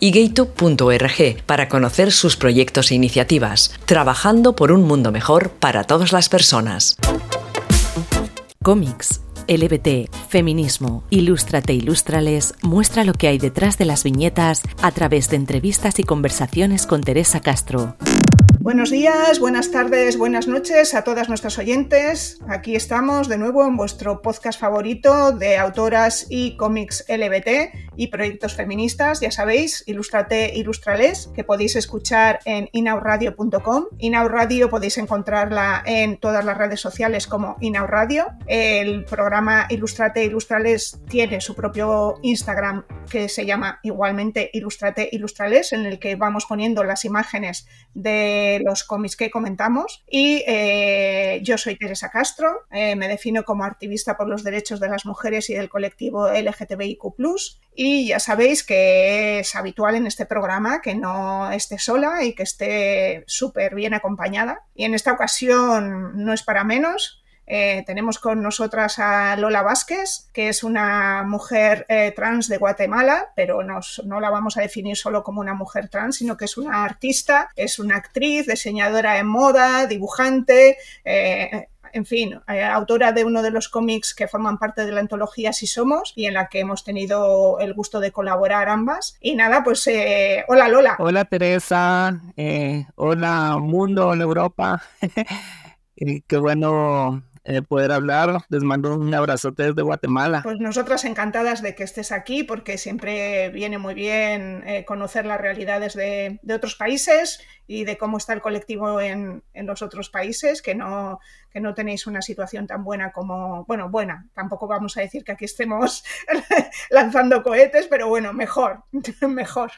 y gaytube.org para conocer sus proyectos e iniciativas, trabajando por un mundo mejor para todas las personas. Cómics. LBT, feminismo, Ilústrate, Ilústrales muestra lo que hay detrás de las viñetas a través de entrevistas y conversaciones con Teresa Castro. Buenos días, buenas tardes, buenas noches a todas nuestras oyentes. Aquí estamos de nuevo en vuestro podcast favorito de autoras y cómics LBT y proyectos feministas. Ya sabéis, Ilustrate, Ilustrales, que podéis escuchar en inauradio.com. Inauradio podéis encontrarla en todas las redes sociales como Inauradio. El programa Ilustrate, Ilustrales tiene su propio Instagram que se llama igualmente Ilustrate, Ilustrales, en el que vamos poniendo las imágenes de los cómics que comentamos. Y eh, yo soy Teresa Castro, eh, me defino como activista por los derechos de las mujeres y del colectivo LGTBIQ. Y ya sabéis que es habitual en este programa que no esté sola y que esté súper bien acompañada. Y en esta ocasión no es para menos, eh, tenemos con nosotras a Lola Vázquez, que es una mujer eh, trans de Guatemala, pero no la vamos a definir solo como una mujer trans, sino que es una artista, es una actriz, diseñadora de moda, dibujante. Eh, en fin, autora de uno de los cómics que forman parte de la antología Si Somos y en la que hemos tenido el gusto de colaborar ambas. Y nada, pues hola Lola. Hola Teresa, hola mundo, hola Europa. Qué bueno eh, poder hablar. Les mando un abrazote desde Guatemala. Pues nosotras encantadas de que estés aquí porque siempre viene muy bien eh, conocer las realidades de, de, otros países y de cómo está el colectivo en, en los otros países, que no, que no tenéis una situación tan buena como, bueno, buena, tampoco vamos a decir que aquí estemos lanzando cohetes, pero bueno, mejor, mejor.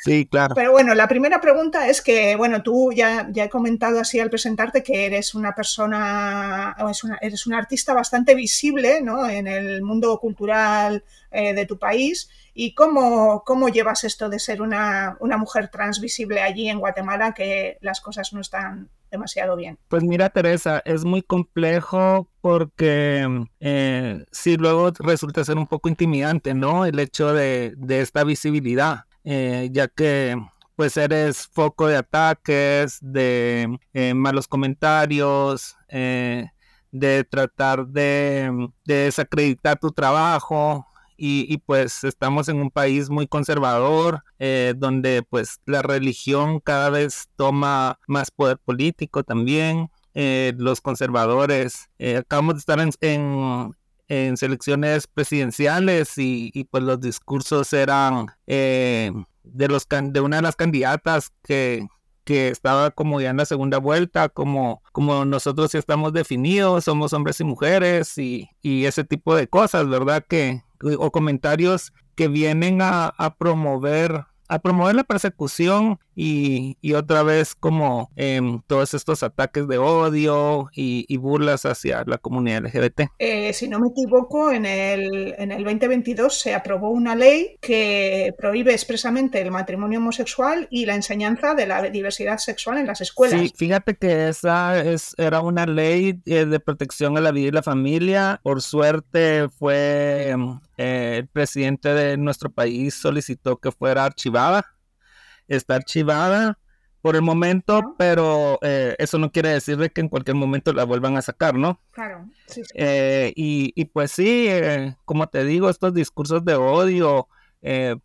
Sí, claro. Pero bueno, la primera pregunta es que, bueno, tú ya, ya he comentado así al presentarte que eres una persona, una, eres una artista bastante visible ¿no? en el mundo cultural eh, de tu país. ¿Y cómo, cómo llevas esto de ser una, una mujer transvisible allí en Guatemala, que las cosas no están demasiado bien. Pues mira, Teresa, es muy complejo porque eh, sí luego resulta ser un poco intimidante, ¿no? El hecho de, esta visibilidad, eh, ya que pues eres foco de ataques, de eh, malos comentarios, de tratar de, de desacreditar tu trabajo, y, pues estamos en un país muy conservador, eh, donde pues la religión cada vez toma más poder político también. Eh, los conservadores, eh, acabamos de estar en, en, selecciones presidenciales y, pues los discursos eran de, los, de una de las candidatas que, que estaba como ya en la segunda vuelta, como, como nosotros ya estamos definidos, somos hombres y mujeres y, y ese tipo de cosas, ¿verdad? Que, o comentarios que vienen a, a promover a promover la persecución y, otra vez como em, todos estos ataques de odio y, burlas hacia la comunidad LGBT. Eh, si no me equivoco, en el, en el 2022 se aprobó una ley que prohíbe expresamente el matrimonio homosexual y la enseñanza de la diversidad sexual en las escuelas. Sí, fíjate que esa es, era una ley eh, de protección a la vida y la familia. Por suerte fue em, eh, el presidente de nuestro país solicitó que fuera archivada está archivada por el momento, pero eh, eso no quiere decir que en cualquier momento la vuelvan a sacar, ¿no? Claro. Sí, eh, y, y, pues sí, eh, como te digo, estos discursos de odio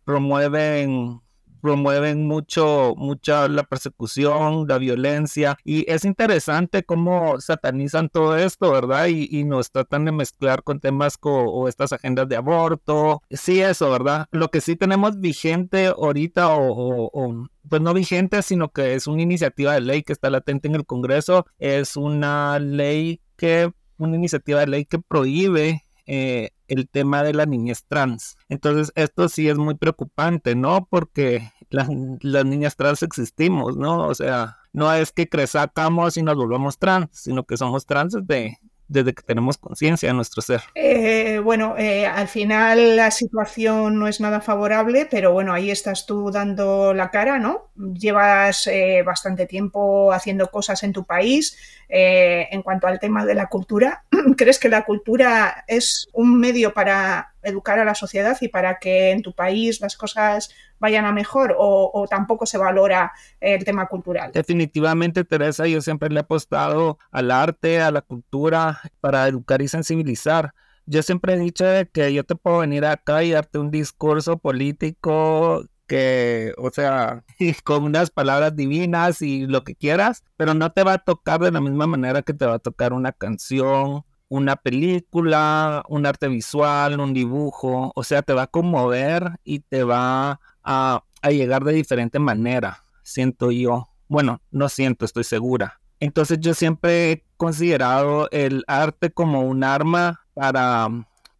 promueven promueven mucho, mucha la persecución, la violencia, y es interesante cómo satanizan todo esto, ¿verdad? Y, y nos tratan de mezclar con temas o estas agendas de aborto, sí, eso, ¿verdad? Lo que sí tenemos vigente ahorita, o, o pues no vigente, sino que es una iniciativa de ley que está latente en el Congreso, es una ley que, una iniciativa de ley que prohíbe eh, el tema de la niñez trans. Entonces, esto sí es muy preocupante, ¿no? Porque las, niñas trans existimos, ¿no? O sea, no es que crezcamos y nos volvamos trans, sino que somos trans de desde que tenemos conciencia de nuestro ser. Eh, bueno, eh, al final la situación no es nada favorable, pero bueno, ahí estás tú dando la cara, ¿no? Llevas eh, bastante tiempo haciendo cosas en tu país. En cuanto al tema de la cultura, ¿crees que la cultura es un medio para educar a la sociedad y para que en tu país las cosas vayan a mejor o, tampoco se valora el tema cultural. Definitivamente, Teresa, yo siempre le he apostado al arte, a la cultura, para educar y sensibilizar. Yo siempre he dicho que yo te puedo venir acá y darte un discurso político que, o sea, con unas palabras divinas y lo que quieras, pero no te va a tocar de la misma manera que te va a tocar una canción, una película, un arte visual, un dibujo, o sea, te va a conmover y te va a, llegar de diferente manera, siento yo. Bueno, no siento, estoy segura. Entonces yo siempre he considerado el arte como un arma para,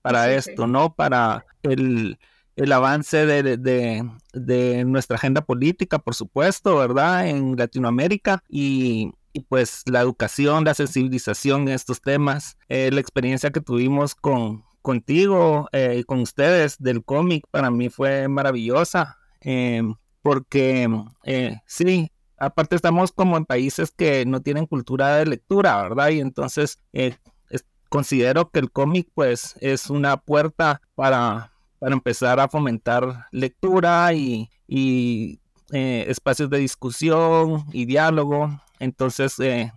para esto, ¿no? Para el, avance de, de, nuestra agenda política, por supuesto, ¿verdad? En Latinoamérica y, pues la educación, la sensibilización en estos temas, eh, la experiencia que tuvimos con, contigo y eh, con ustedes del cómic para mí fue maravillosa eh, porque sí, aparte estamos como en países que no tienen cultura de lectura, ¿verdad? Y entonces considero que el cómic pues es una puerta para, para empezar a fomentar lectura y, y espacios de discusión y diálogo. Entonces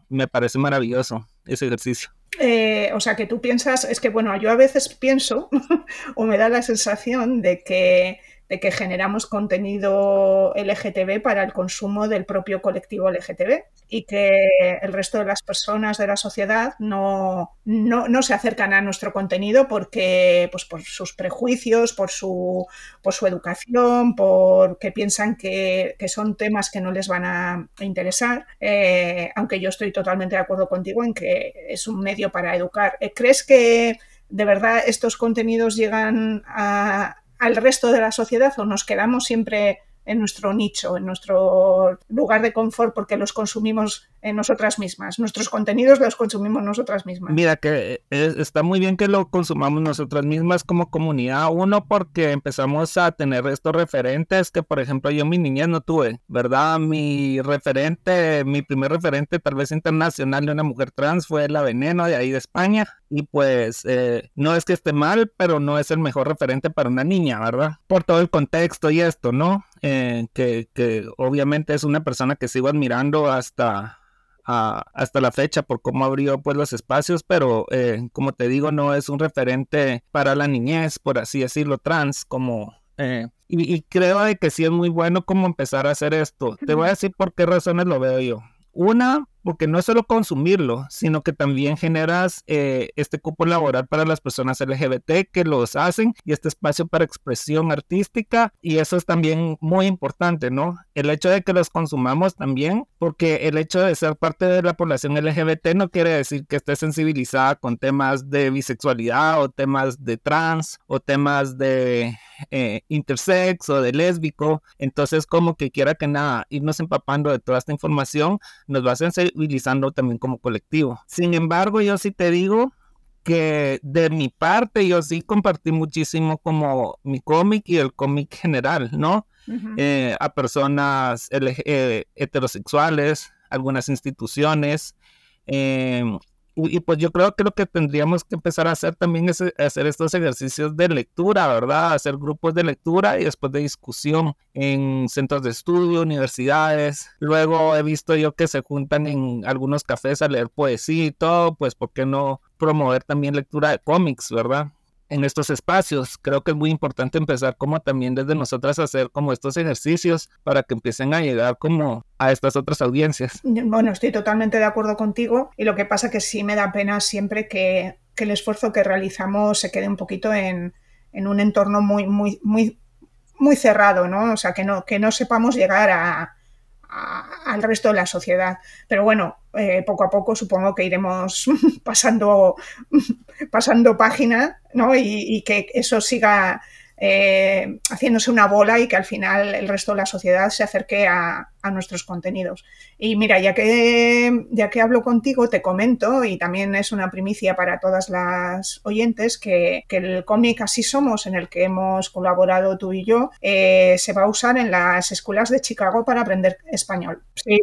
me parece maravilloso ese ejercicio. Eh, o sea, que tú piensas, es que bueno, yo a veces pienso o me da la sensación de que de que generamos contenido LGTB para el consumo del propio colectivo LGTB y que el resto de las personas de la sociedad no, no, se acercan a nuestro contenido porque, pues, por sus prejuicios, por su, por su educación, porque piensan que, son temas que no les van a interesar, eh, aunque yo estoy totalmente de acuerdo contigo en que es un medio para educar. Eh, ¿Crees que de verdad estos contenidos llegan a, al resto de la sociedad o nos quedamos siempre en nuestro nicho, en nuestro lugar de confort porque los consumimos en nosotras mismas. Nuestros contenidos los consumimos nosotras mismas. Mira que eh, está muy bien que lo consumamos nosotras mismas como comunidad. Uno, porque empezamos a tener estos referentes que, por ejemplo, yo mi niñez no tuve, ¿verdad? Mi referente, mi primer referente tal vez internacional de una mujer trans fue la Veneno de ahí de España. Y pues eh, no es que esté mal, pero no es el mejor referente para una niña, ¿verdad? Por todo el contexto y esto, ¿no? Eh, que, obviamente es una persona que sigo admirando hasta, hasta la fecha por cómo abrió pues los espacios, pero eh, como te digo, no es un referente para la niñez, por así decirlo, trans, como... y, y, creo que sí es muy bueno como empezar a hacer esto. Te voy a decir por qué razones lo veo yo. Una, porque no es solo consumirlo, sino que también generas eh, este cupo laboral para las personas LGBT que los hacen y este espacio para expresión artística y eso es también muy importante, ¿no? El hecho de que los consumamos también, porque el hecho de ser parte de la población LGBT no quiere decir que esté sensibilizada con temas de bisexualidad o temas de trans o temas de eh, intersex o de lésbico, entonces como que quiera que nada, irnos empapando de toda esta información nos va a sensibilizando también como colectivo. Sin embargo, yo sí te digo que de mi parte yo sí compartí muchísimo como mi cómic y el cómic general, ¿no? Eh, a personas eh, heterosexuales, algunas instituciones, em, y pues yo creo que lo que tendríamos que empezar a hacer también es hacer estos ejercicios de lectura, ¿verdad? Hacer grupos de lectura y después de discusión en centros de estudio, universidades. Luego he visto yo que se juntan en algunos cafés a leer poesía y todo, pues ¿por qué no promover también lectura de cómics, ¿verdad? En estos espacios. Creo que es muy importante empezar como también desde nosotras hacer como estos ejercicios para que empiecen a llegar como a estas otras audiencias. Bueno, estoy totalmente de acuerdo contigo y lo que pasa que sí me da pena siempre que, el esfuerzo que realizamos se quede un poquito en, un entorno muy, muy, muy, muy cerrado, ¿no? O sea, que no, que no sepamos llegar a, al resto de la sociedad. Pero bueno, eh, poco a poco supongo que iremos pasando, pasando página ¿no? y, que eso siga eh, haciéndose una bola y que al final el resto de la sociedad se acerque a, nuestros contenidos. Y mira, ya que, ya que hablo contigo, te comento, y también es una primicia para todas las oyentes, que, el cómic Así Somos, en el que hemos colaborado tú y yo, eh, se va a usar en las escuelas de Chicago para aprender español. Sí,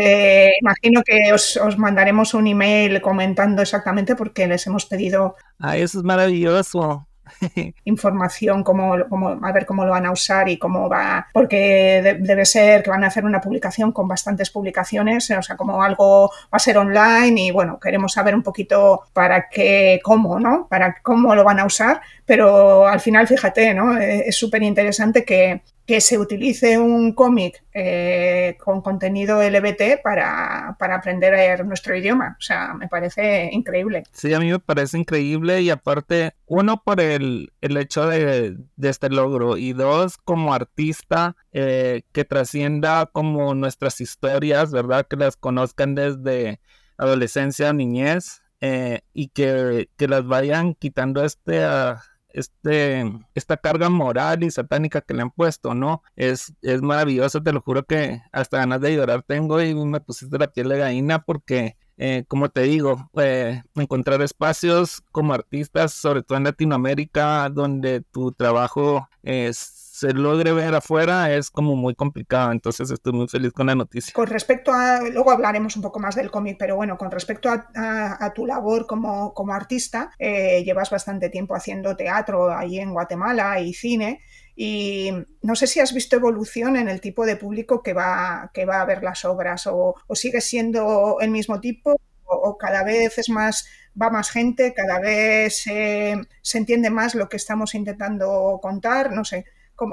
eh, imagino que os, os, mandaremos un email comentando exactamente porque les hemos pedido. Ah, eso es maravilloso. información, cómo, a ver cómo lo van a usar y cómo va, porque debe ser que van a hacer una publicación con bastantes publicaciones, o sea, como algo va a ser online y bueno, queremos saber un poquito para qué, cómo, ¿no? Para cómo lo van a usar, pero al final, fíjate, ¿no? Eh, es súper interesante que, que se utilice un cómic eh, con contenido LBT para, para, aprender nuestro idioma. O sea, me parece increíble. Sí, a mí me parece increíble y aparte, uno por el, el hecho de, de, este logro y dos, como artista eh, que trascienda como nuestras historias, ¿verdad? Que las conozcan desde adolescencia, niñez. Eh, y que, que, las vayan quitando este, ah, este, esta carga moral y satánica que le han puesto, ¿no? Es, es maravilloso, te lo juro que hasta ganas de llorar tengo y me pusiste la piel de gallina porque, eh, como te digo, eh, encontrar espacios como artistas, sobre todo en Latinoamérica, donde tu trabajo es se logre ver afuera es como muy complicado, entonces estoy muy feliz con la noticia. Con respecto a, luego hablaremos un poco más del cómic, pero bueno, con respecto a, tu labor como, como artista, eh, llevas bastante tiempo haciendo teatro ahí en Guatemala y cine. Y no sé si has visto evolución en el tipo de público que va, que va a ver las obras o, sigue siendo el mismo tipo o, cada vez es más, va más gente, cada vez se entiende más lo que estamos intentando contar, no sé.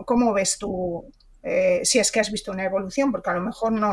¿Cómo, ves tú, eh, si es que has visto una evolución? Porque a lo mejor no,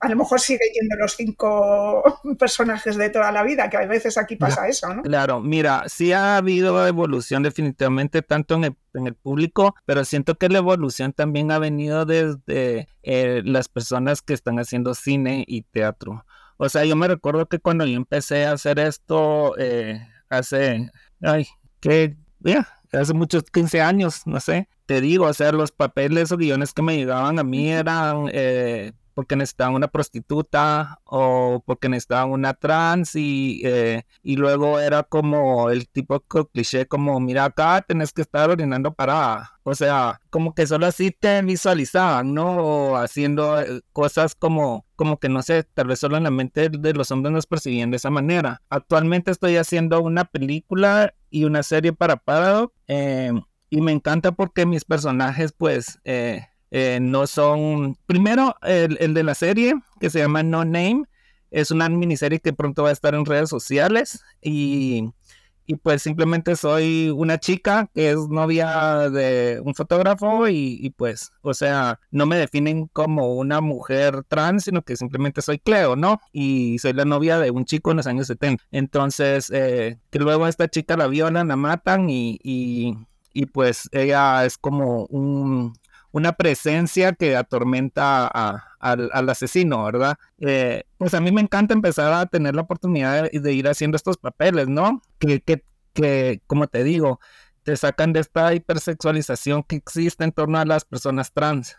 a lo mejor sigue yendo los cinco personajes de toda la vida, que a veces aquí pasa eso, ¿no? Claro, mira, sí ha habido evolución definitivamente tanto en el, público, pero siento que la evolución también ha venido desde eh, las personas que están haciendo cine y teatro. O sea, yo me recuerdo que cuando yo empecé a hacer esto eh, hace, ay, que, ya, hace muchos 15 años, no sé, te digo, o sea, los papeles o guiones que me llegaban a mí eran eh, porque necesitaban una prostituta o porque necesitaban una trans y, eh, y luego era como el tipo cliché como, mira acá, tenés que estar orinando para, o sea, como que solo así te visualizaban, ¿no? O haciendo eh, cosas como, como que no sé, tal vez solo en la mente de los hombres nos percibían de esa manera. Actualmente estoy haciendo una película y una serie para Paradox y me encanta porque mis personajes pues eh, eh, no son, primero el, de la serie que se llama No Name, es una miniserie que pronto va a estar en redes sociales y, y pues simplemente soy una chica que es novia de un fotógrafo y, pues, o sea, no me definen como una mujer trans, sino que simplemente soy Cleo, ¿no? Y soy la novia de un chico en los años 70. Entonces, eh, que luego esta chica la violan, la matan y, y pues ella es como un, una presencia que atormenta al, asesino, ¿verdad? Eh, pues a mí me encanta empezar a tener la oportunidad de, ir haciendo estos papeles, ¿no? Que, que, como te digo, te sacan de esta hipersexualización que existe en torno a las personas trans.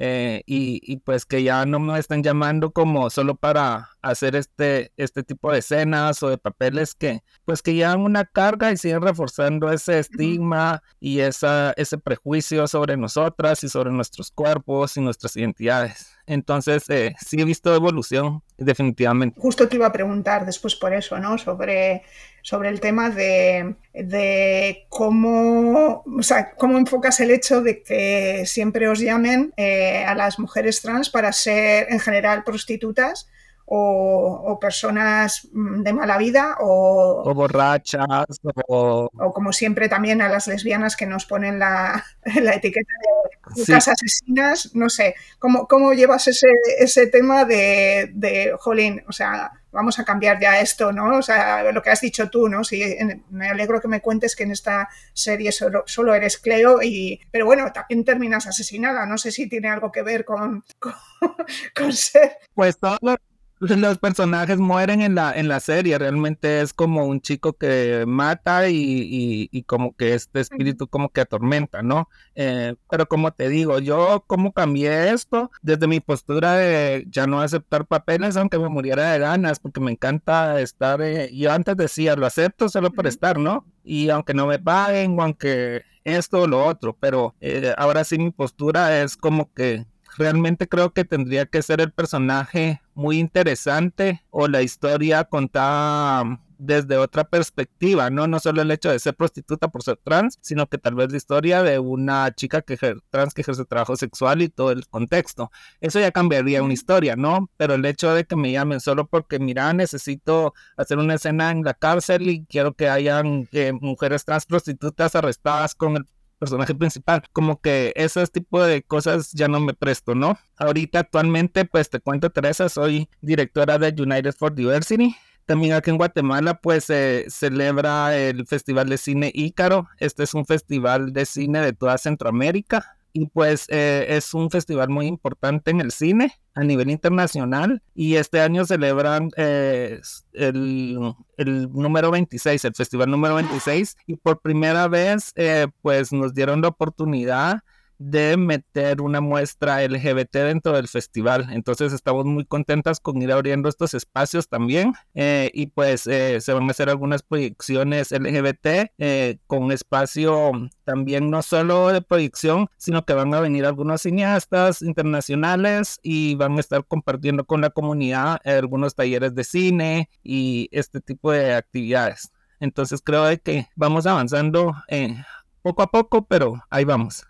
Eh, y, pues que ya no me están llamando como solo para hacer este, este tipo de escenas o de papeles que pues que llevan una carga y siguen reforzando ese estigma y esa, ese prejuicio sobre nosotras y sobre nuestros cuerpos y nuestras identidades. Entonces, eh, sí he visto evolución, definitivamente. Justo te iba a preguntar después por eso, ¿no? Sobre, sobre el tema de, de cómo, o sea, cómo enfocas el hecho de que siempre os llamen eh, a las mujeres trans para ser, en general, prostitutas o, personas mm, de mala vida o, borrachas o... como siempre también a las lesbianas que nos ponen la, etiqueta de asesinas, no sé, ¿cómo, cómo llevas ese, ese tema de, de, jolín, o sea, vamos a cambiar ya esto, ¿no? O sea, lo que has dicho tú, ¿no? Sí, me alegro que me cuentes que en esta serie solo, solo eres Cleo, y, pero bueno, también terminas asesinada, no sé si tiene algo que ver con, con, ser... Pues todo los personajes mueren en la, en la serie, realmente es como un chico que mata y, y, como que este espíritu como que atormenta, ¿no? Eh, pero como te digo, yo como cambié esto desde mi postura de ya no aceptar papeles aunque me muriera de ganas, porque me encanta estar, eh, yo antes decía, lo acepto solo por estar, ¿no? Y aunque no me paguen o aunque esto o lo otro, pero eh, ahora sí mi postura es como que realmente creo que tendría que ser el personaje muy interesante o la historia contada desde otra perspectiva, ¿no? No solo el hecho de ser prostituta por ser trans, sino que tal vez la historia de una chica que trans que ejerce trabajo sexual y todo el contexto. Eso ya cambiaría una historia, ¿no? Pero el hecho de que me llamen solo porque, mira, necesito hacer una escena en la cárcel y quiero que hayan eh, mujeres trans prostitutas arrestadas con el personaje principal. Como que ese tipo de cosas ya no me presto, ¿no? Ahorita actualmente, pues te cuento, Teresa, soy directora de United for Diversity. También aquí en Guatemala, pues se celebra el Festival de Cine Ícaro. Este es un festival de cine de toda Centroamérica y pues eh, es un festival muy importante en el cine a nivel internacional y este año celebran eh, el, número 26, el festival número 26 y por primera vez eh, pues nos dieron la oportunidad de meter una muestra LGBT dentro del festival. Entonces estamos muy contentas con ir abriendo estos espacios también. Eh, y pues eh, se van a hacer algunas proyecciones LGBT eh, con espacio también no solo de proyección, sino que van a venir algunos cineastas internacionales y van a estar compartiendo con la comunidad algunos talleres de cine y este tipo de actividades. Entonces creo que vamos avanzando poco a poco, pero ahí vamos.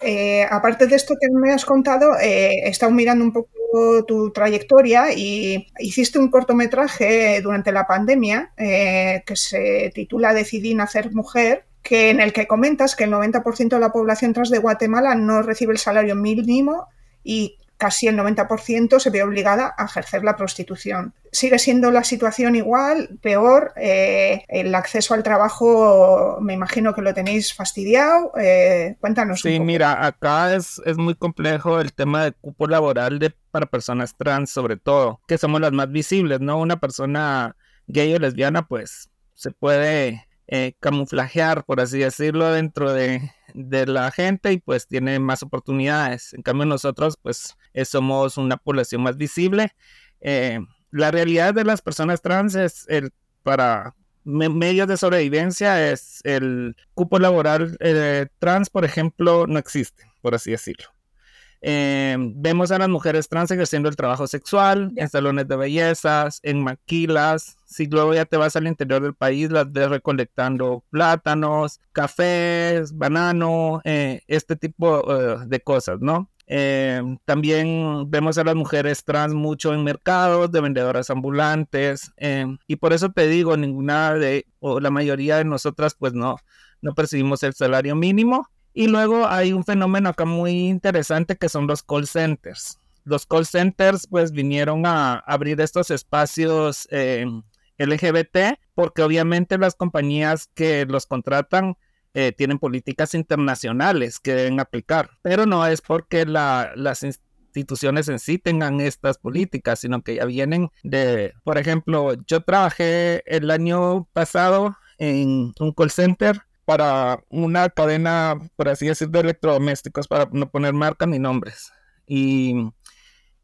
Eh, aparte de esto que me has contado, eh, he estado mirando un poco tu trayectoria y hiciste un cortometraje durante la pandemia eh, que se titula Decidí nacer mujer, que en el que comentas que el 90% de la población trans de Guatemala no recibe el salario mínimo y casi el 90% se ve obligada a ejercer la prostitución. Sigue siendo la situación igual, peor. Eh, el acceso al trabajo, me imagino que lo tenéis fastidiado. Eh, cuéntanos. Sí, mira, acá es, es muy complejo el tema de cupo laboral de, para personas trans, sobre todo, que somos las más visibles, ¿no? Una persona gay o lesbiana, pues se puede eh, camuflajear, por así decirlo, dentro de, la gente y pues tiene más oportunidades. En cambio nosotros pues eh, somos una población más visible. Eh, la realidad de las personas trans es el para medios de sobrevivencia es el cupo laboral trans, por ejemplo, no existe, por así decirlo. Eh, vemos a las mujeres trans ejerciendo el trabajo sexual en salones de bellezas, en maquilas. Si luego ya te vas al interior del país, las ves recolectando plátanos, cafés, banano, eh, este tipo eh, de cosas, ¿no? también vemos a las mujeres trans mucho en mercados, de vendedoras ambulantes, y por eso te digo, ninguna de, o la mayoría de nosotras, pues no, no percibimos el salario mínimo y luego hay un fenómeno acá muy interesante que son los call centers. Los call centers pues vinieron a abrir estos espacios eh, LGBT porque obviamente las compañías que los contratan eh, tienen políticas internacionales que deben aplicar, pero no es porque las instituciones en sí tengan estas políticas, sino que ya vienen de, por ejemplo, yo trabajé el año pasado en un call center para una cadena, por así decirlo, de electrodomésticos, para no poner marcas ni nombres. Y,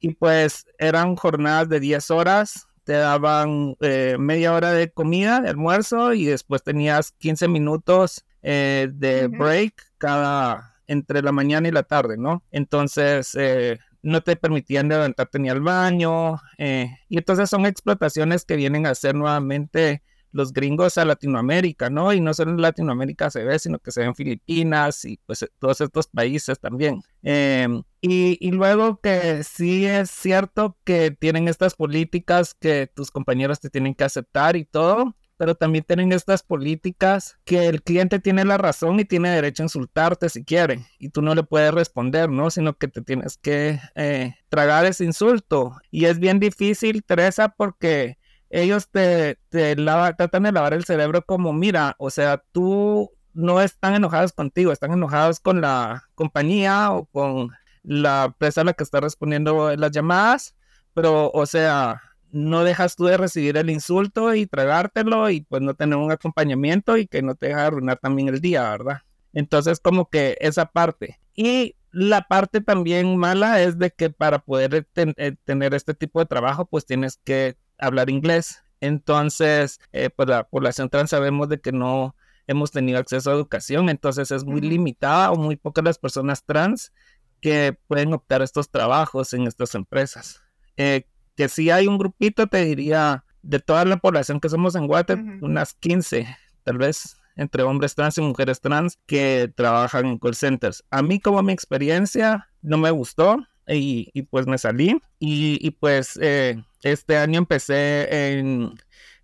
y pues eran jornadas de 10 horas, te daban eh, media hora de comida, de almuerzo, y después tenías 15 minutos eh, de break cada entre la mañana y la tarde, ¿no? Entonces, eh, no te permitían levantarte ni al baño, y entonces son explotaciones que vienen a ser nuevamente los gringos a Latinoamérica, ¿no? Y no solo en Latinoamérica se ve, sino que se ve en Filipinas y pues todos estos países también. Em, y, y, luego que sí es cierto que tienen estas políticas que tus compañeros te tienen que aceptar y todo, pero también tienen estas políticas que el cliente tiene la razón y tiene derecho a insultarte si quiere y tú no le puedes responder, ¿no? Sino que te tienes que eh, tragar ese insulto. Y es bien difícil, Teresa, porque ellos te, te tratan de lavar el cerebro como, mira, o sea, tú no están enojados contigo, están enojados con la compañía o con la empresa a la que está respondiendo las llamadas, pero, o sea, no dejas tú de recibir el insulto y tragártelo y pues no tener un acompañamiento y que no te deja arruinar también el día, ¿verdad? Entonces como que esa parte. Y la parte también mala es de que para poder eh, tener este tipo de trabajo pues tienes que hablar inglés. Entonces, eh, pues la población trans sabemos de que no hemos tenido acceso a educación, entonces es muy limitada o muy pocas las personas trans que pueden optar estos trabajos en estas empresas. Eh, que si hay un grupito, te diría, de toda la población que somos en Guate, unas 15, tal vez entre hombres trans y mujeres trans que trabajan en call centers. A mí como mi experiencia no me gustó y, pues me salí y, pues eh, este año empecé en,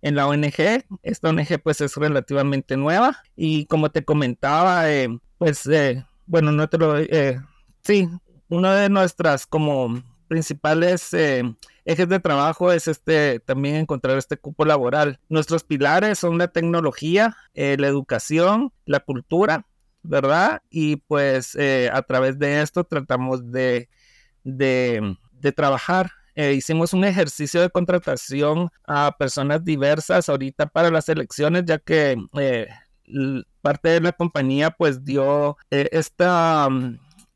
en, la ONG. Esta ONG pues es relativamente nueva y como te comentaba, eh, pues eh, bueno, no te lo... sí, una de nuestras como principales ejes de trabajo es este también encontrar este cupo laboral. Nuestros pilares son la tecnología, eh, la educación, la cultura, ¿verdad? Y pues eh, a través de esto tratamos de, de, trabajar. Eh, hicimos un ejercicio de contratación a personas diversas ahorita para las elecciones, ya que parte de la compañía pues dio esta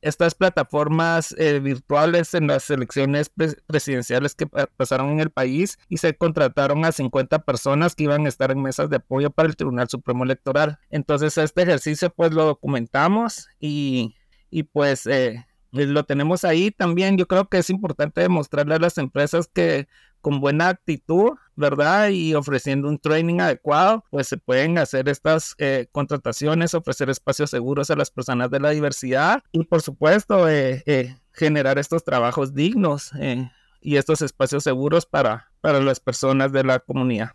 estas plataformas eh, virtuales en las elecciones presidenciales que pasaron en el país y se contrataron a 50 personas que iban a estar en mesas de apoyo para el Tribunal Supremo Electoral. Entonces este ejercicio pues lo documentamos y, y pues eh, lo tenemos ahí también. Yo creo que es importante demostrarle a las empresas que con buena actitud, ¿verdad? Y ofreciendo un training adecuado, pues se pueden hacer estas eh, contrataciones, ofrecer espacios seguros a las personas de la diversidad y por supuesto eh, eh, generar estos trabajos dignos y estos espacios seguros para, para las personas de la comunidad.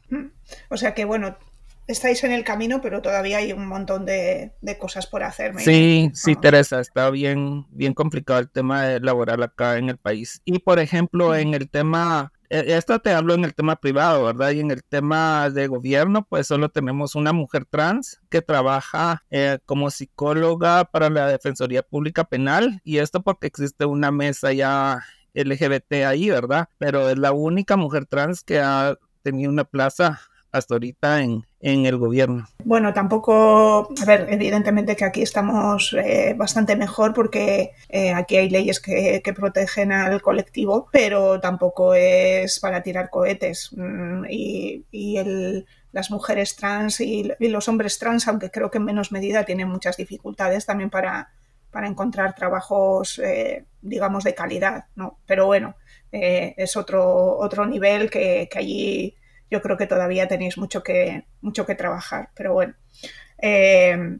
O sea que bueno, estáis en el camino, pero todavía hay un montón de, cosas por hacer. Sí, sí, Teresa, está bien, bien complicado el tema laboral acá en el país. Y por ejemplo, en el tema, e, esto te hablo en el tema privado, ¿verdad? Y en el tema de gobierno, pues solo tenemos una mujer trans que trabaja eh, como psicóloga para la Defensoría Pública Penal. Y esto porque existe una mesa ya LGBT ahí, ¿verdad? Pero es la única mujer trans que ha tenido una plaza hasta ahorita en, en el gobierno. Bueno, tampoco, a ver, evidentemente que aquí estamos eh, bastante mejor porque eh, aquí hay leyes que, protegen al colectivo, pero tampoco es para tirar cohetes. Mm, y, el, las mujeres trans y, los hombres trans, aunque creo que en menos medida, tienen muchas dificultades también para, para encontrar trabajos, eh, digamos, de calidad, ¿no? Pero bueno, es otro, otro nivel que, que allí yo creo que todavía tenéis mucho que, mucho que trabajar, pero bueno. Eh,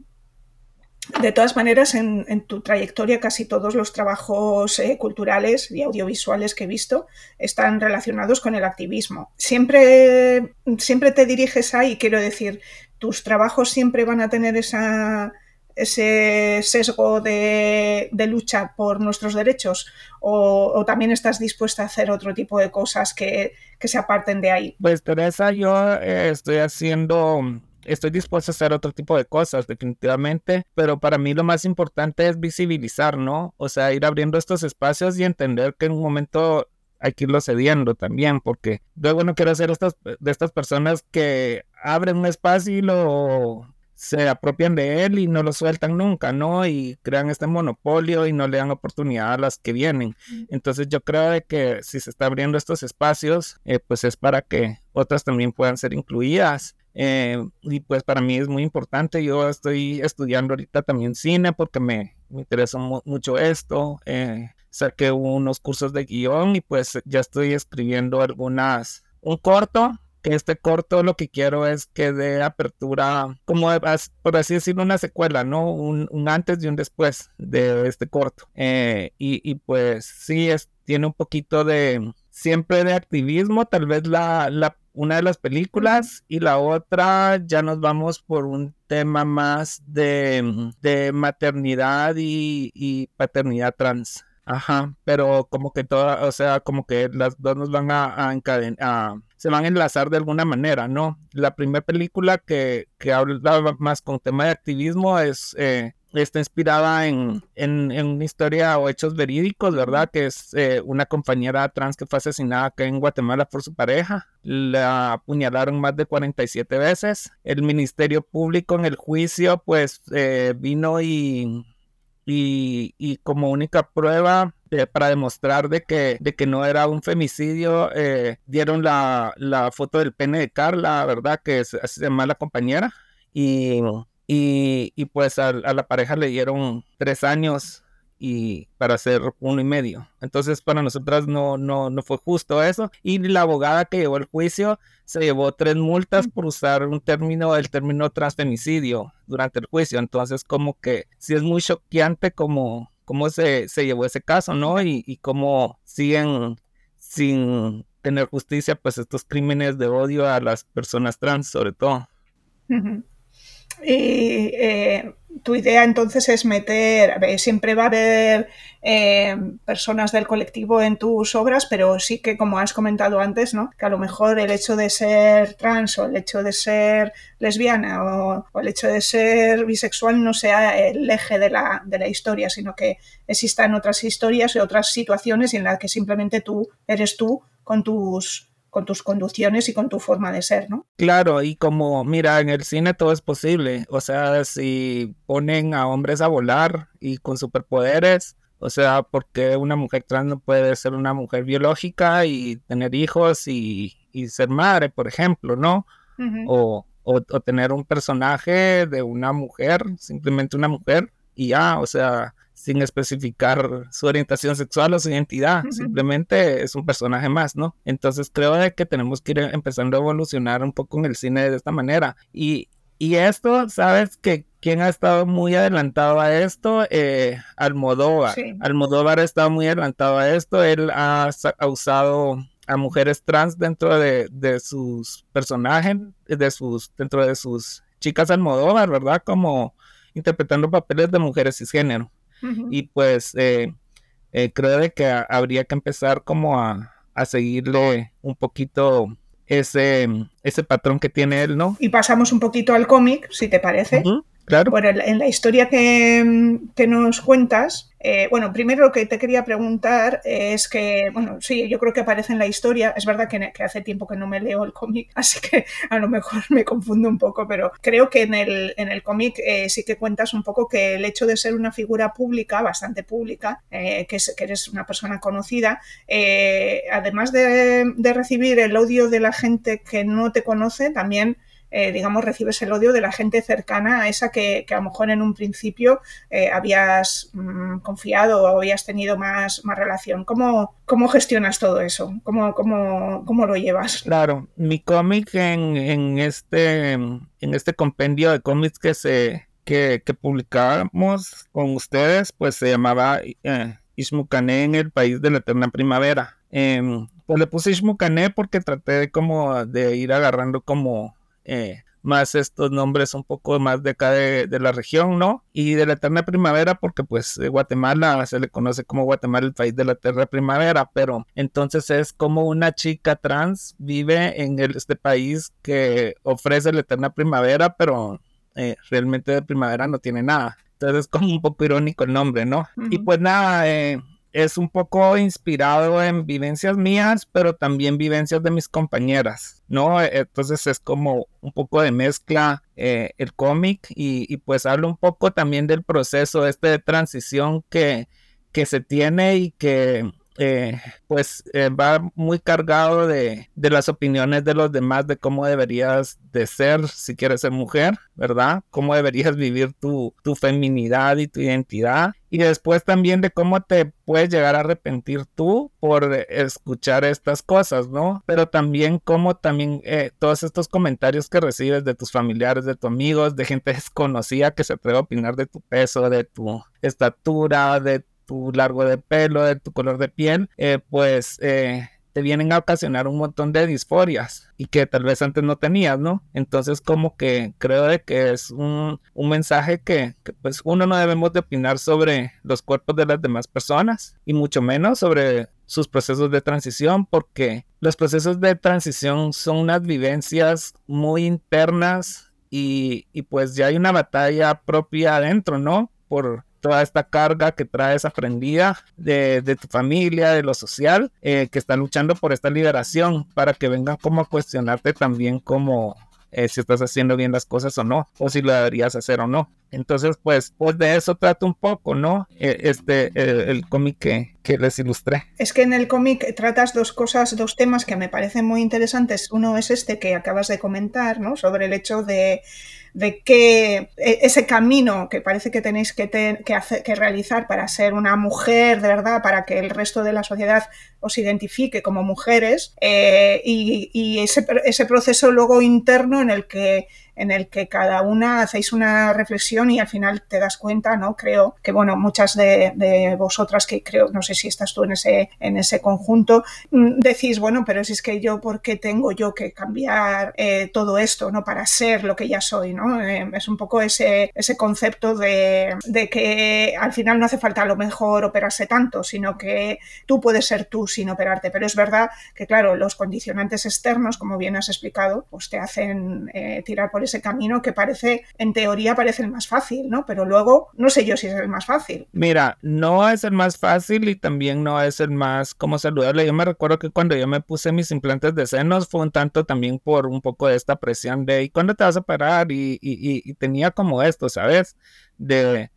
de todas maneras, en, tu trayectoria casi todos los trabajos eh, culturales y audiovisuales que he visto están relacionados con el activismo. Siempre, siempre te diriges ahí, quiero decir, tus trabajos siempre van a tener esa, ese sesgo de, lucha por nuestros derechos o, también estás dispuesta a hacer otro tipo de cosas que, se aparten de ahí? Pues Teresa, yo eh, estoy haciendo, estoy dispuesta a hacer otro tipo de cosas definitivamente, pero para mí lo más importante es visibilizar, ¿no? O sea, ir abriendo estos espacios y entender que en un momento hay que irlo cediendo también, porque luego no quiero ser estas, de estas personas que abren un espacio y lo se apropian de él y no lo sueltan nunca, ¿no? Y crean este monopolio y no le dan oportunidad a las que vienen. Entonces yo creo de que si se está abriendo estos espacios, eh, pues es para que otras también puedan ser incluidas. Eh, y pues para mí es muy importante. Yo estoy estudiando ahorita también cine porque me, me interesa mucho esto. Eh, saqué unos cursos de guion y pues ya estoy escribiendo algunas, un corto que este corto lo que quiero es que dé apertura, como por así decirlo, una secuela, ¿no? Un, antes y un después de este corto. Eh, y, pues sí, es, tiene un poquito de, siempre de activismo, tal vez la, la una de las películas y la otra ya nos vamos por un tema más de, de maternidad y, y paternidad trans. Ajá, pero como que toda, o sea, como que las dos nos van a, encadenar, se van a enlazar de alguna manera, ¿no? La primera película que, que habla más con tema de activismo es, eh, está inspirada en, en, una historia o hechos verídicos, ¿verdad? Que es eh, una compañera trans que fue asesinada acá en Guatemala por su pareja. La apuñalaron más de 47 veces. El Ministerio Público en el juicio, pues, eh, vino y y, como única prueba para demostrar de que, de que no era un femicidio, eh, dieron la, foto del pene de Carla, ¿verdad? Que es, se llama la compañera. Y, y, pues a, la pareja le dieron tres años y para hacer uno y medio. Entonces para nosotras no, no, no fue justo eso. Y la abogada que llevó el juicio se llevó tres multas por usar un término, el término transfemicidio durante el juicio. Entonces como que sí es muy choqueante como, cómo se, se llevó ese caso, ¿no? Y, y cómo siguen sin tener justicia pues estos crímenes de odio a las personas trans sobre todo. Y eh, tu idea entonces es meter, siempre va a haber eh, personas del colectivo en tus obras, pero sí que como has comentado antes, ¿no? Que a lo mejor el hecho de ser trans o el hecho de ser lesbiana o, el hecho de ser bisexual no sea el eje de la, de la historia, sino que existan otras historias y otras situaciones en las que simplemente tú eres tú con tus con tus conducciones y con tu forma de ser, ¿no? Claro, y como, mira, en el cine todo es posible, o sea, si ponen a hombres a volar y con superpoderes, o sea, porque una mujer trans no puede ser una mujer biológica y tener hijos y, ser madre, por ejemplo, ¿no? o, o, tener un personaje de una mujer, simplemente una mujer, y ya, o sea, sin especificar su orientación sexual o su identidad, simplemente es un personaje más, ¿no? Entonces creo que tenemos que ir empezando a evolucionar un poco en el cine de esta manera. Y, y esto, ¿sabes? Que quien ha estado muy adelantado a esto, eh, Almodóvar. Almodóvar ha estado muy adelantado a esto, él ha, usado a mujeres trans dentro de, de, sus personajes, de sus, dentro de sus chicas Almodóvar, ¿verdad? Como interpretando papeles de mujeres cisgénero. Y pues eh, eh, creo de que habría que empezar como a, a seguirle un poquito ese, ese patrón que tiene él, ¿no? Y pasamos un poquito al cómic, si te parece. Bueno, en la historia que, que nos cuentas, eh, bueno, primero lo que te quería preguntar es que, bueno, sí, yo creo que aparece en la historia. Es verdad que, hace tiempo que no me leo el cómic, así que a lo mejor me confundo un poco, pero creo que en el, en el cómic eh, sí que cuentas un poco que el hecho de ser una figura pública, bastante pública, eh, que, que, eres una persona conocida, además de, de recibir el odio de la gente que no te conoce, también eh, digamos, recibes el odio de la gente cercana a esa que, a lo mejor en un principio eh, habías mm, confiado o habías tenido más, más relación. ¿Cómo, ¿Cómo gestionas todo eso? ¿Cómo, cómo, cómo lo llevas? Claro, mi cómic en, en, este, en este compendio de cómics que se que, publicamos con ustedes, pues se llamaba eh, en el país de la eterna primavera. Em, pues le puse Ishmucané porque traté como de ir agarrando como eh, más estos nombres un poco más de acá de, la región, ¿no? Y de la eterna primavera, porque pues Guatemala se le conoce como Guatemala el país de la eterna primavera, pero entonces es como una chica trans vive en este país que ofrece la eterna primavera, pero eh, realmente de primavera no tiene nada. Entonces es como un poco irónico el nombre, ¿no? Y pues nada, eh, es un poco inspirado en vivencias mías, pero también vivencias de mis compañeras, ¿no? Entonces es como un poco de mezcla eh, el cómic y, pues hablo un poco también del proceso este de transición que, que se tiene y que eh, pues eh, va muy cargado de, de, las opiniones de los demás de cómo deberías de ser si quieres ser mujer, ¿verdad? Cómo deberías vivir tu, tu feminidad y tu identidad. Y después también de cómo te puedes llegar a arrepentir tú por escuchar estas cosas, ¿no? Pero también cómo también eh, todos estos comentarios que recibes de tus familiares, de tus amigos, de gente desconocida que se atreve a opinar de tu peso, de tu estatura, de tu largo de pelo, de tu color de piel, eh, pues eh, te vienen a ocasionar un montón de disforias y que tal vez antes no tenías, ¿no? Entonces como que creo de que es un, un mensaje que, pues uno no debemos de opinar sobre los cuerpos de las demás personas y mucho menos sobre sus procesos de transición porque los procesos de transición son unas vivencias muy internas y, y pues ya hay una batalla propia adentro, ¿no? Por toda esta carga que traes aprendida de, de tu familia, de lo social, eh, que está luchando por esta liberación para que vengan como a cuestionarte también como eh, si estás haciendo bien las cosas o no, o si lo deberías hacer o no. Entonces, pues, pues de eso trata un poco, ¿no? Eh, este, el cómic que, que les ilustré. Es que en el cómic tratas dos cosas, dos temas que me parecen muy interesantes. Uno es este que acabas de comentar, ¿no? Sobre el hecho de de que e, ese camino que parece que tenéis que, que, hacer, que, realizar para ser una mujer, de verdad, para que el resto de la sociedad os identifique como mujeres, eh, y, y ese, ese, proceso luego interno en el que en el que cada una hacéis una reflexión y al final te das cuenta, ¿no? Creo que, bueno, muchas de, vosotras que creo, no sé si estás tú en ese, en ese conjunto, mm, decís, bueno, pero si es que yo, ¿por qué tengo yo que cambiar eh, todo esto, ¿no? Para ser lo que ya soy, ¿no? Eh, es un poco ese, ese concepto de, de, que al final no hace falta a lo mejor operarse tanto, sino que tú puedes ser tú sin operarte. Pero es verdad que, claro, los condicionantes externos, como bien has explicado, pues te hacen eh, tirar por ese camino que parece, en teoría, parece el más fácil, ¿no? Pero luego no sé yo si es el más fácil. Mira, no es el más fácil y también no es el más como saludable. Yo me recuerdo que cuando yo me puse mis implantes de senos fue un tanto también por un poco de esta presión de ¿y cuándo te vas a parar? Y, y tenía como esto, ¿sabes? De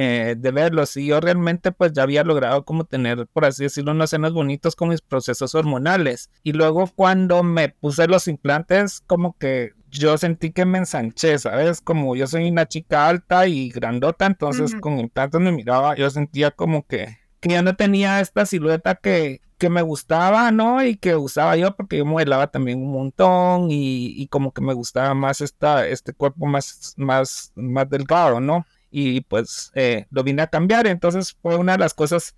eh, de verlos. Y yo realmente pues ya había logrado como tener, por así decirlo, unos senos bonitos con mis procesos hormonales. Y luego cuando me puse los implantes, como que yo sentí que me ensanché, ¿sabes? Como yo soy una chica alta y grandota, entonces con implantes me miraba, yo sentía como que, que ya no tenía esta silueta que, que me gustaba, ¿no? Y que usaba yo porque yo modelaba también un montón y, y como que me gustaba más esta, este cuerpo más, más, más delgado, ¿no? y pues eh, lo vine a cambiar. Entonces fue una de las cosas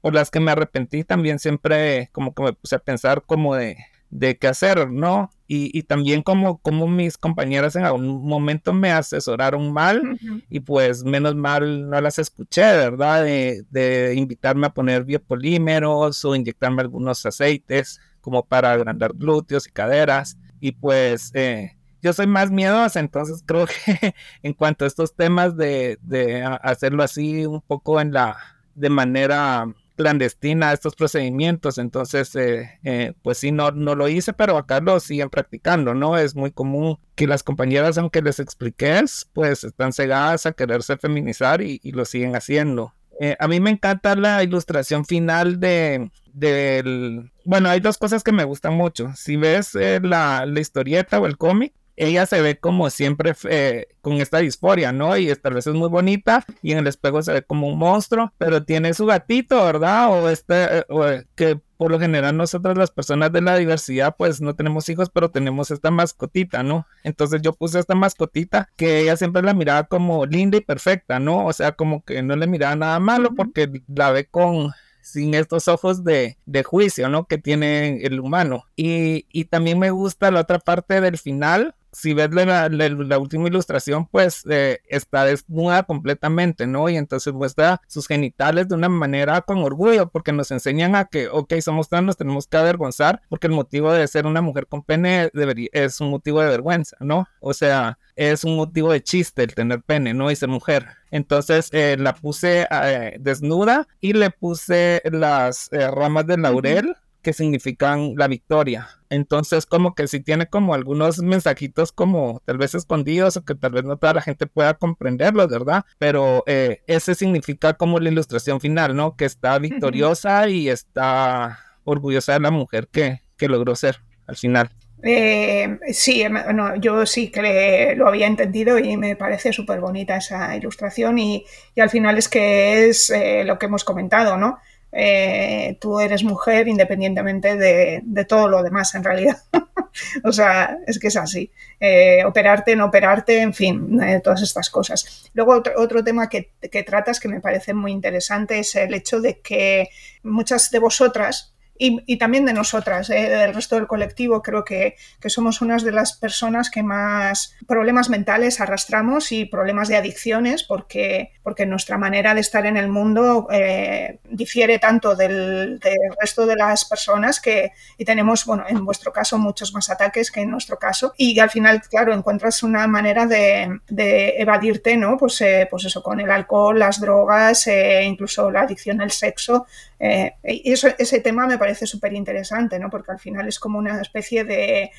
por las que me arrepentí también siempre como que me puse a pensar como de, de qué hacer, ¿no? Y, y, también como, como mis compañeras en algún momento me asesoraron mal y pues menos mal no las escuché, ¿verdad? De, de, invitarme a poner biopolímeros o inyectarme algunos aceites como para agrandar glúteos y caderas y pues eh, yo soy más miedosa, entonces creo que en cuanto a estos temas de, de hacerlo así un poco en la, de manera clandestina estos procedimientos, entonces eh, eh, pues sí, no, no lo hice, pero acá lo siguen practicando, ¿no? Es muy común que las compañeras, aunque les expliques, pues están cegadas a quererse feminizar y, y lo siguen haciendo. Eh, a mí me encanta la ilustración final de, del... Bueno, hay dos cosas que me gustan mucho. Si ves la, la historieta o el cómic, ella se ve como siempre eh, con esta disforia, ¿no? Y tal vez es muy bonita y en el espejo se ve como un monstruo, pero tiene su gatito, ¿verdad? O este, eh, o, que por lo general nosotros las personas de la diversidad pues no tenemos hijos, pero tenemos esta mascotita, ¿no? Entonces yo puse esta mascotita que ella siempre la miraba como linda y perfecta, ¿no? O sea, como que no le miraba nada malo porque la ve con sin estos ojos de, de, juicio, ¿no? Que tiene el humano. Y, y también me gusta la otra parte del final, si ves la, última ilustración, pues eh, está desnuda completamente, ¿no? Y entonces muestra sus genitales de una manera con orgullo, porque nos enseñan a que, ok, somos trans, nos tenemos que avergonzar, porque el motivo de ser una mujer con pene es un motivo de vergüenza, ¿no? O sea, es un motivo de chiste el tener pene, ¿no? Y ser mujer. Entonces eh, la puse eh, desnuda y le puse las ramas de laurel que significan la victoria. Entonces, como que si tiene como algunos mensajitos como tal vez escondidos o que tal vez no toda la gente pueda comprenderlos, ¿verdad? Pero eh, ese significa como la ilustración final, ¿no? Que está victoriosa y está orgullosa de la mujer que, que logró ser al final. Eh, sí, em, yo sí que lo había entendido y me parece súper bonita esa ilustración y, al final es que es eh, lo que hemos comentado, ¿no? Eh, tú eres mujer independientemente de, todo lo demás en realidad. o sea, es que es así. operarte, no operarte, en fin, todas estas cosas. Luego otro, tema que, que tratas que me parece muy interesante es el hecho de que muchas de vosotras y, también de nosotras, ¿eh? del resto del colectivo. Creo que, somos unas de las personas que más problemas mentales arrastramos y problemas de adicciones porque, porque nuestra manera de estar en el mundo eh, difiere tanto del, resto de las personas que y tenemos, bueno, en vuestro caso muchos más ataques que en nuestro caso y al final, claro, encuentras una manera de, evadirte, ¿no? Pues, eh, pues eso, con el alcohol, las drogas, incluso la adicción al sexo. y eso, ese tema me parece parece súper interesante, ¿no? Porque al final es como una especie de,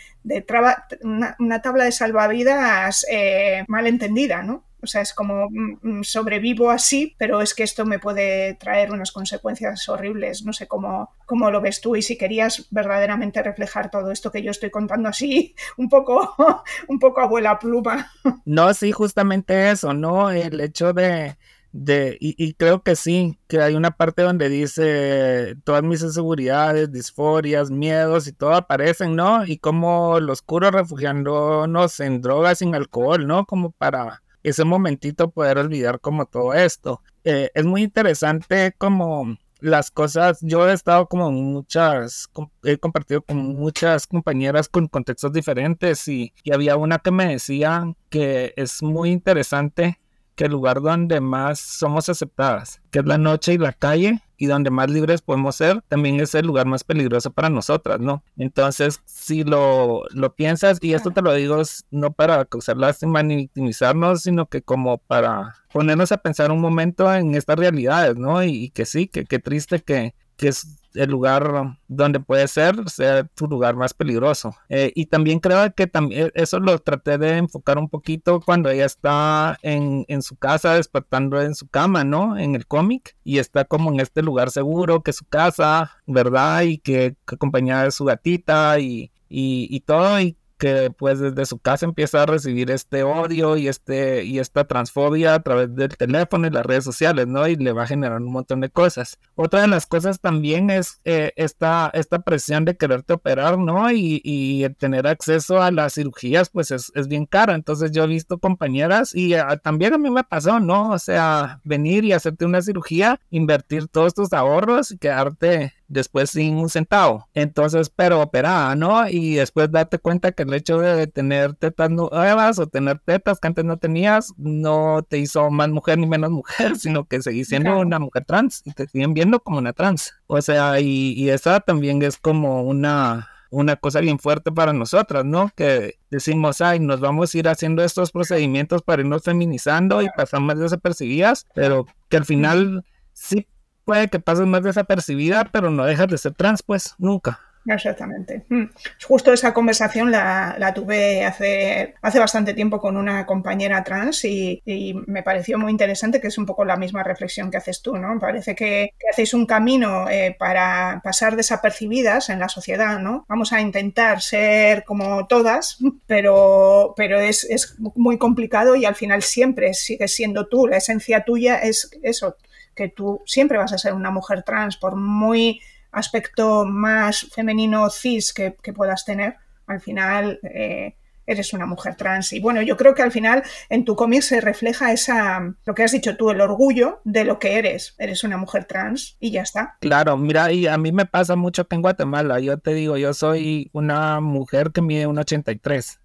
una, tabla de salvavidas eh, mal entendida, ¿no? O sea, es como mm, mm, sobrevivo así, pero es que esto me puede traer unas consecuencias horribles. No sé cómo, cómo lo ves tú y si querías verdaderamente reflejar todo esto que yo estoy contando así, un poco, un poco abuela pluma. No, sí, justamente eso, ¿no? El hecho de, de, y, creo que sí, que hay una parte donde dice todas mis inseguridades, disforias, miedos y todo aparecen, ¿no? Y como los curos refugiándonos en drogas, sin alcohol, ¿no? Como para ese momentito poder olvidar como todo esto. Eh, es muy interesante como las cosas, yo he estado como muchas, he compartido con muchas compañeras con contextos diferentes y había una que me decía que es muy interesante que el lugar donde más somos aceptadas, que es la noche y la calle, y donde más libres podemos ser, también es el lugar más peligroso para nosotras, ¿no? Entonces, si lo, lo piensas, y esto te lo digo no para causar lástima ni victimizarnos, sino que como para ponernos a pensar un momento en estas realidades, ¿no? Y, y que sí, que qué triste que, que es el lugar donde puede ser, sea tu lugar más peligroso. Eh, y también creo que también eso lo traté de enfocar un poquito cuando ella está en, en su casa, despertando en su cama, ¿no? En el cómic, y está como en este lugar seguro, que es su casa, ¿verdad? Y que, acompañada de su gatita y, y, y todo, que pues desde su casa empieza a recibir este odio y este y esta transfobia a través del teléfono y las redes sociales, ¿no? Y le va a generar un montón de cosas. Otra de las cosas también es eh, esta, esta presión de quererte operar, ¿no? Y, y tener acceso a las cirugías, pues es, es, bien caro. Entonces yo he visto compañeras y ah, también a mí me pasó, ¿no? O sea, venir y hacerte una cirugía, invertir todos tus ahorros y quedarte después sin un centavo. Entonces, pero operada, ¿no? Y después darte cuenta que el hecho de tener tetas nuevas o tener tetas que antes no tenías no te hizo más mujer ni menos mujer, sino que seguís siendo una mujer trans y te siguen viendo como una trans. O sea, y, y esa también es como una una cosa bien fuerte para nosotras, ¿no? Que decimos, ay, nos vamos a ir haciendo estos procedimientos para irnos feminizando y pasar más desapercibidas, pero que al final sí puede que pases más desapercibida, pero no dejas de ser trans, pues, nunca. Exactamente. Mm. Justo esa conversación la, tuve hace, hace bastante tiempo con una compañera trans y, me pareció muy interesante que es un poco la misma reflexión que haces tú, ¿no? Parece que, hacéis un camino eh, para pasar desapercibidas en la sociedad, ¿no? Vamos a intentar ser como todas, pero, pero es, es muy complicado y al final siempre sigues siendo tú, la esencia tuya es eso, que tú siempre vas a ser una mujer trans, por muy aspecto más femenino cis que, puedas tener, al final eh, eres una mujer trans. Y bueno, yo creo que al final en tu cómic se refleja esa, lo que has dicho tú, el orgullo de lo que eres. Eres una mujer trans y ya está. Claro, mira, y a mí me pasa mucho que en Guatemala, yo te digo, yo soy una mujer que mide un 83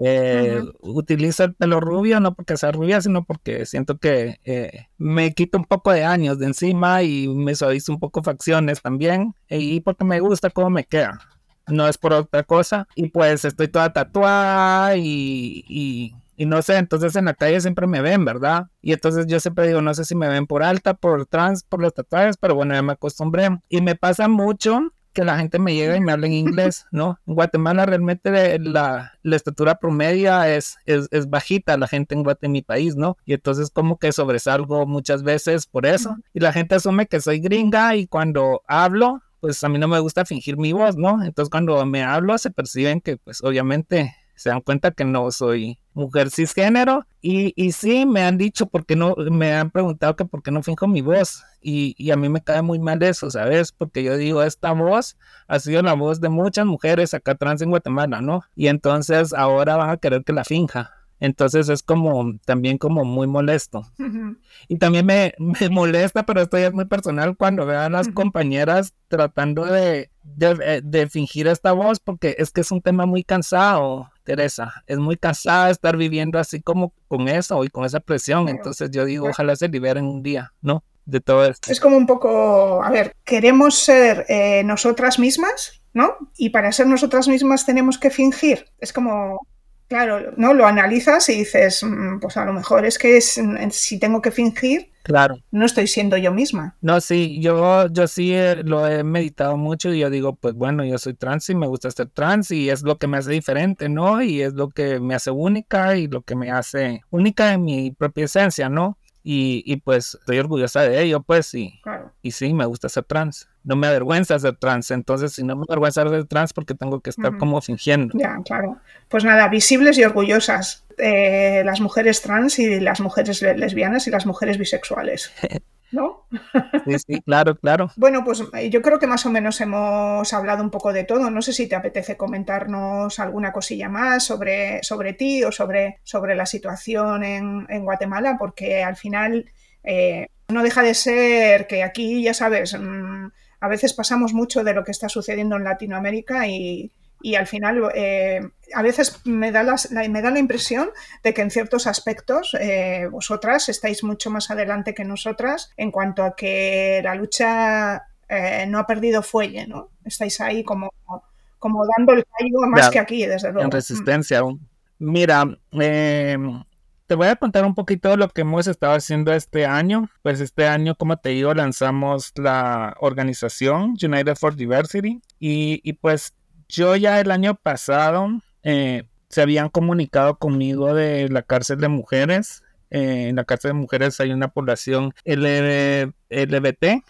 eh, Utilizo el pelo rubio no porque sea rubia, sino porque siento que eh, me quito un poco de años de encima y me suavizo un poco facciones también. Y porque me gusta cómo me queda. No es por otra cosa. Y pues estoy toda tatuada y, y, y no sé, entonces en la calle siempre me ven, ¿verdad? Y entonces yo siempre digo, no sé si me ven por alta, por trans, por los tatuajes, pero bueno, ya me acostumbré. Y me pasa mucho que la gente me llega y me habla en inglés, ¿no? En Guatemala realmente la, la estatura promedia es, es, es, bajita, la gente en Guatemala, mi país, ¿no? Y entonces como que sobresalgo muchas veces por eso. Y la gente asume que soy gringa y cuando hablo, pues a mí no me gusta fingir mi voz, ¿no? Entonces cuando me hablo se perciben que pues obviamente se dan cuenta que no soy mujer cisgénero y, y sí me han dicho porque no, me han preguntado que por qué no finjo mi voz y, y, a mí me cae muy mal eso, ¿sabes? Porque yo digo, esta voz ha sido la voz de muchas mujeres acá trans en Guatemala, ¿no? Y entonces ahora van a querer que la finja. Entonces es como también como muy molesto. Y también me, me, molesta, pero esto ya es muy personal, cuando veo a las compañeras tratando de, de, de, fingir esta voz, porque es que es un tema muy cansado, Teresa. Es muy cansada estar viviendo así como con eso y con esa presión. Entonces yo digo, ojalá se liberen un día, ¿no? De todo esto. Es como un poco, a ver, queremos ser eh, nosotras mismas, ¿no? Y para ser nosotras mismas tenemos que fingir. Es como Claro, ¿no? Lo analizas y dices, mm, pues a lo mejor es que es, mm, si tengo que fingir, claro. no estoy siendo yo misma. No, sí, yo, yo sí lo he meditado mucho y yo digo, pues bueno, yo soy trans y me gusta ser trans y es lo que me hace diferente, ¿no? Y es lo que me hace única y lo que me hace única en mi propia esencia, ¿no? Y, y pues estoy orgullosa de ello, pues, y, claro. y sí, me gusta ser trans no me avergüenza ser trans. Entonces, si no me avergüenza ser trans, porque tengo que estar como fingiendo. Ya, claro. Pues nada, visibles y orgullosas eh, las mujeres trans y las mujeres lesbianas y las mujeres bisexuales. ¿No? Sí, sí, claro, claro. Bueno, pues eh, yo creo que más o menos hemos hablado un poco de todo. No sé si te apetece comentarnos alguna cosilla más sobre, sobre ti o sobre, sobre la situación en, en Guatemala, porque al final eh, no deja de ser que aquí, ya sabes, mmm, a veces pasamos mucho de lo que está sucediendo en Latinoamérica y, y al final eh, a veces me da, las, la, me da, la, impresión de que en ciertos aspectos eh, vosotras estáis mucho más adelante que nosotras en cuanto a que la lucha eh, no ha perdido fuelle, ¿no? Estáis ahí como, como dando el callo más ya, que aquí, desde luego. En resistencia aún. Mira, eh, te voy a contar un poquito lo que hemos estado haciendo este año. Pues este año, como te digo, lanzamos la organización United for Diversity y, y pues yo ya el año pasado eh, se habían comunicado conmigo de la cárcel de mujeres. Eh, en la cárcel de mujeres hay una población LGBT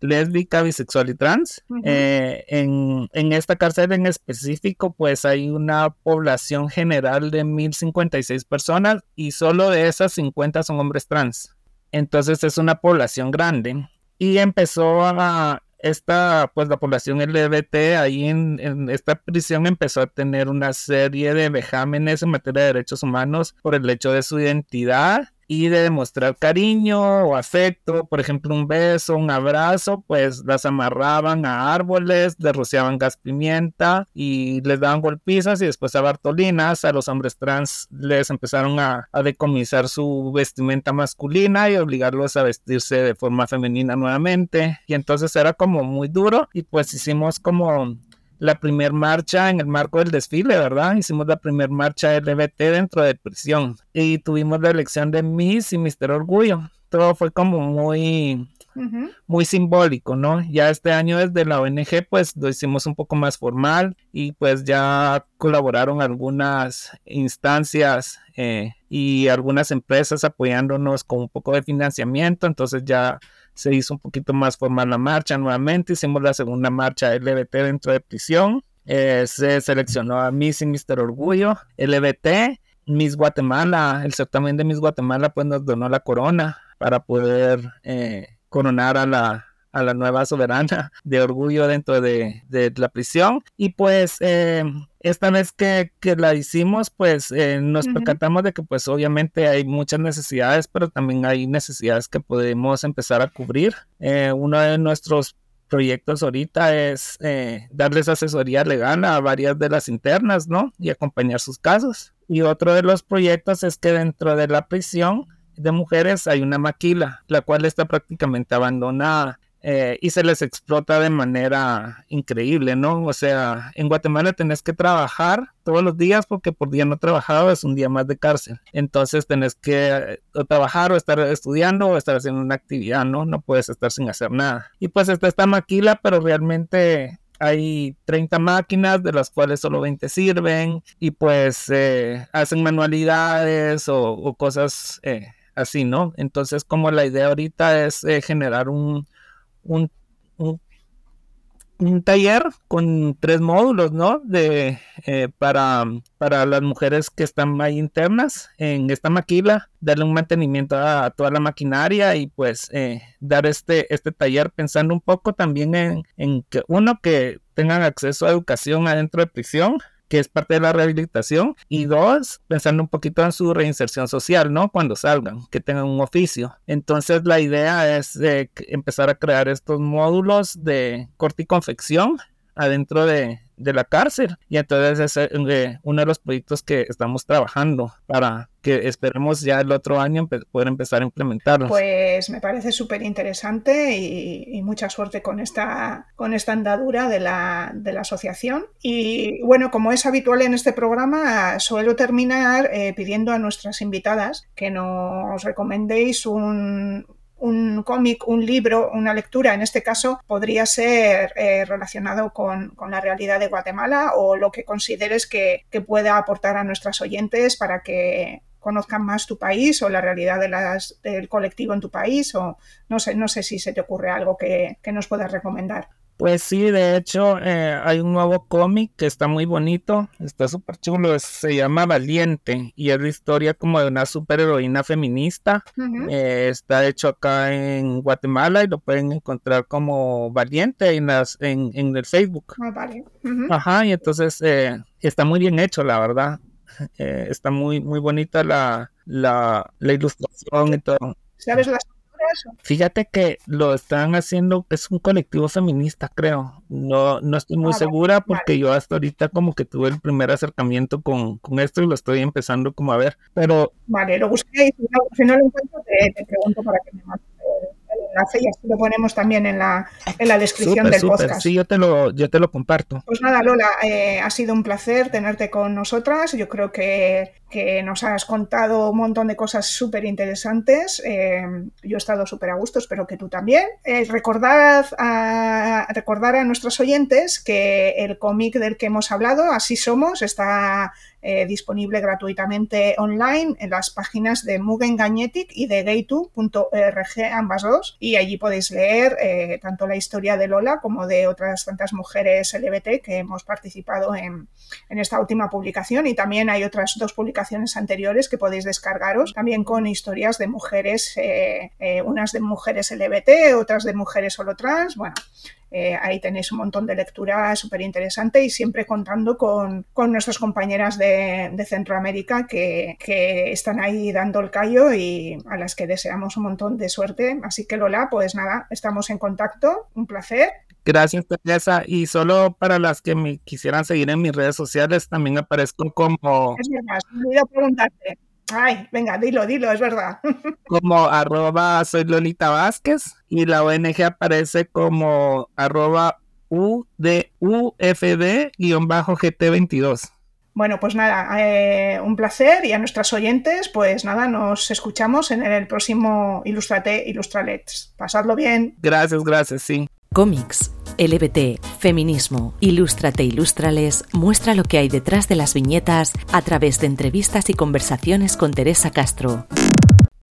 lésbica, bisexual y trans. Uh -huh. eh, en, en, esta cárcel en específico, pues hay una población general de 1056 personas y solo de esas 50 son hombres trans. Entonces es una población grande. Y empezó a esta, pues la población LGBT ahí en, en, esta prisión empezó a tener una serie de vejámenes en materia de derechos humanos por el hecho de su identidad y de demostrar cariño o afecto, por ejemplo, un beso, un abrazo, pues las amarraban a árboles, les rociaban gas pimienta y les daban golpizas y después a Bartolinas, a los hombres trans les empezaron a, a decomisar su vestimenta masculina y obligarlos a vestirse de forma femenina nuevamente. Y entonces era como muy duro y pues hicimos como la primer marcha en el marco del desfile, ¿verdad? Hicimos la primer marcha LGBT dentro de prisión y tuvimos la elección de Miss y Mister Orgullo. Todo fue como muy, uh -huh. muy simbólico, ¿no? Ya este año desde la ONG pues lo hicimos un poco más formal y pues ya colaboraron algunas instancias eh, y algunas empresas apoyándonos con un poco de financiamiento, entonces ya se hizo un poquito más formal la marcha nuevamente, hicimos la segunda marcha LBT dentro de prisión, eh, se seleccionó a Miss y Mister Orgullo, LBT, Miss Guatemala, el certamen de Miss Guatemala pues nos donó la corona para poder eh, coronar a la, a la nueva soberana de orgullo dentro de, de la prisión. Y pues eh, esta vez que, que, la hicimos, pues eh, nos uh -huh. percatamos de que pues obviamente hay muchas necesidades, pero también hay necesidades que podemos empezar a cubrir. Eh, uno de nuestros proyectos ahorita es eh, darles asesoría legal a varias de las internas, ¿no? Y acompañar sus casos. Y otro de los proyectos es que dentro de la prisión de mujeres hay una maquila, la cual está prácticamente abandonada eh, y se les explota de manera increíble, ¿no? O sea, en Guatemala tenés que trabajar todos los días porque por día no trabajado es un día más de cárcel. Entonces tenés que eh, o trabajar o estar estudiando o estar haciendo una actividad, ¿no? No puedes estar sin hacer nada. Y pues está esta maquila, pero realmente hay 30 máquinas, de las cuales solo 20 sirven, y pues eh, hacen manualidades o, cosas eh, así, ¿no? Entonces, como la idea ahorita es generar un, un, un, taller con tres módulos, ¿no? De, para, para las mujeres que están ahí internas en esta maquila, darle un mantenimiento a, toda la maquinaria y pues dar este, este taller pensando un poco también en, en que uno que tengan acceso a educación adentro de prisión que es parte de la rehabilitación, y dos, pensando un poquito en su reinserción social, ¿no? Cuando salgan, que tengan un oficio. Entonces la idea es empezar a crear estos módulos de corte y confección adentro de, de la cárcel. Y entonces es eh, uno de los proyectos que estamos trabajando para que esperemos ya el otro año poder empezar a implementarlos. Pues me parece súper interesante y, mucha suerte con esta, con esta andadura de la, de la, asociación. Y bueno, como es habitual en este programa, suelo terminar eh, pidiendo a nuestras invitadas que nos recomendéis un, un cómic, un libro, una lectura, en este caso, podría ser eh, relacionado con, la realidad de Guatemala o lo que consideres que, pueda aportar a nuestras oyentes para que conozcan más tu país o la realidad de las, del colectivo en tu país o no sé, no sé si se te ocurre algo que, que nos puedas recomendar. Pues sí, de hecho eh, hay un nuevo cómic que está muy bonito, está súper chulo, se llama Valiente y es la historia como de una superheroína feminista. Eh, está hecho acá en Guatemala y lo pueden encontrar como Valiente en, las, en, en el Facebook. Ah, vale. Ajá, y entonces eh, está muy bien hecho, la verdad. está muy, muy bonita la, la, la ilustración y todo. ¿Sabes las Fíjate que lo están haciendo, es un colectivo feminista, creo. No, no estoy muy segura porque yo hasta ahorita como que tuve el primer acercamiento con, esto y lo estoy empezando como a ver. Pero. Vale, lo busqué y si no, lo encuentro te, pregunto para que me mande enlace y así lo ponemos también en la, en la descripción del podcast. Sí, yo te lo, yo te lo comparto. Pues nada, Lola, eh, ha sido un placer tenerte con nosotras. Yo creo que, que nos has contado un montón de cosas súper interesantes. Eh, yo he estado súper a gusto, espero que tú también. Eh, recordad, a, recordar a nuestros oyentes que el cómic del que hemos hablado, Así Somos, está eh, disponible gratuitamente online en las páginas de Mugen Gagnetic y de gaytu.org, ambas dos, y allí podéis leer eh, tanto la historia de Lola como de otras tantas mujeres LGBT que hemos participado en, esta última publicación y también hay otras dos publicaciones anteriores que podéis descargaros también con historias de mujeres, eh, unas de mujeres LGBT, otras de mujeres solo trans, bueno, eh, ahí tenéis un montón de lectura súper interesante y siempre contando con, nuestras compañeras de, Centroamérica que, están ahí dando el callo y a las que deseamos un montón de suerte. Así que Lola, pues nada, estamos en contacto. Un placer. Gracias, Teresa. Y solo para las que me quisieran seguir en mis redes sociales, también aparezco como... Es verdad, me preguntarte. Ay, venga, dilo, dilo, es verdad. Como arroba soy Lolita Vázquez y la ONG aparece como arroba UDUFD-GT22. Bueno, pues nada, eh, un placer y a nuestras oyentes, pues nada, nos escuchamos en el próximo Ilustrate Ilustralets. Pasadlo bien. Gracias, gracias, sí. Cómics, LBT, feminismo, Ilústrate Ilústrales muestra lo que hay detrás de las viñetas a través de entrevistas y conversaciones con Teresa Castro.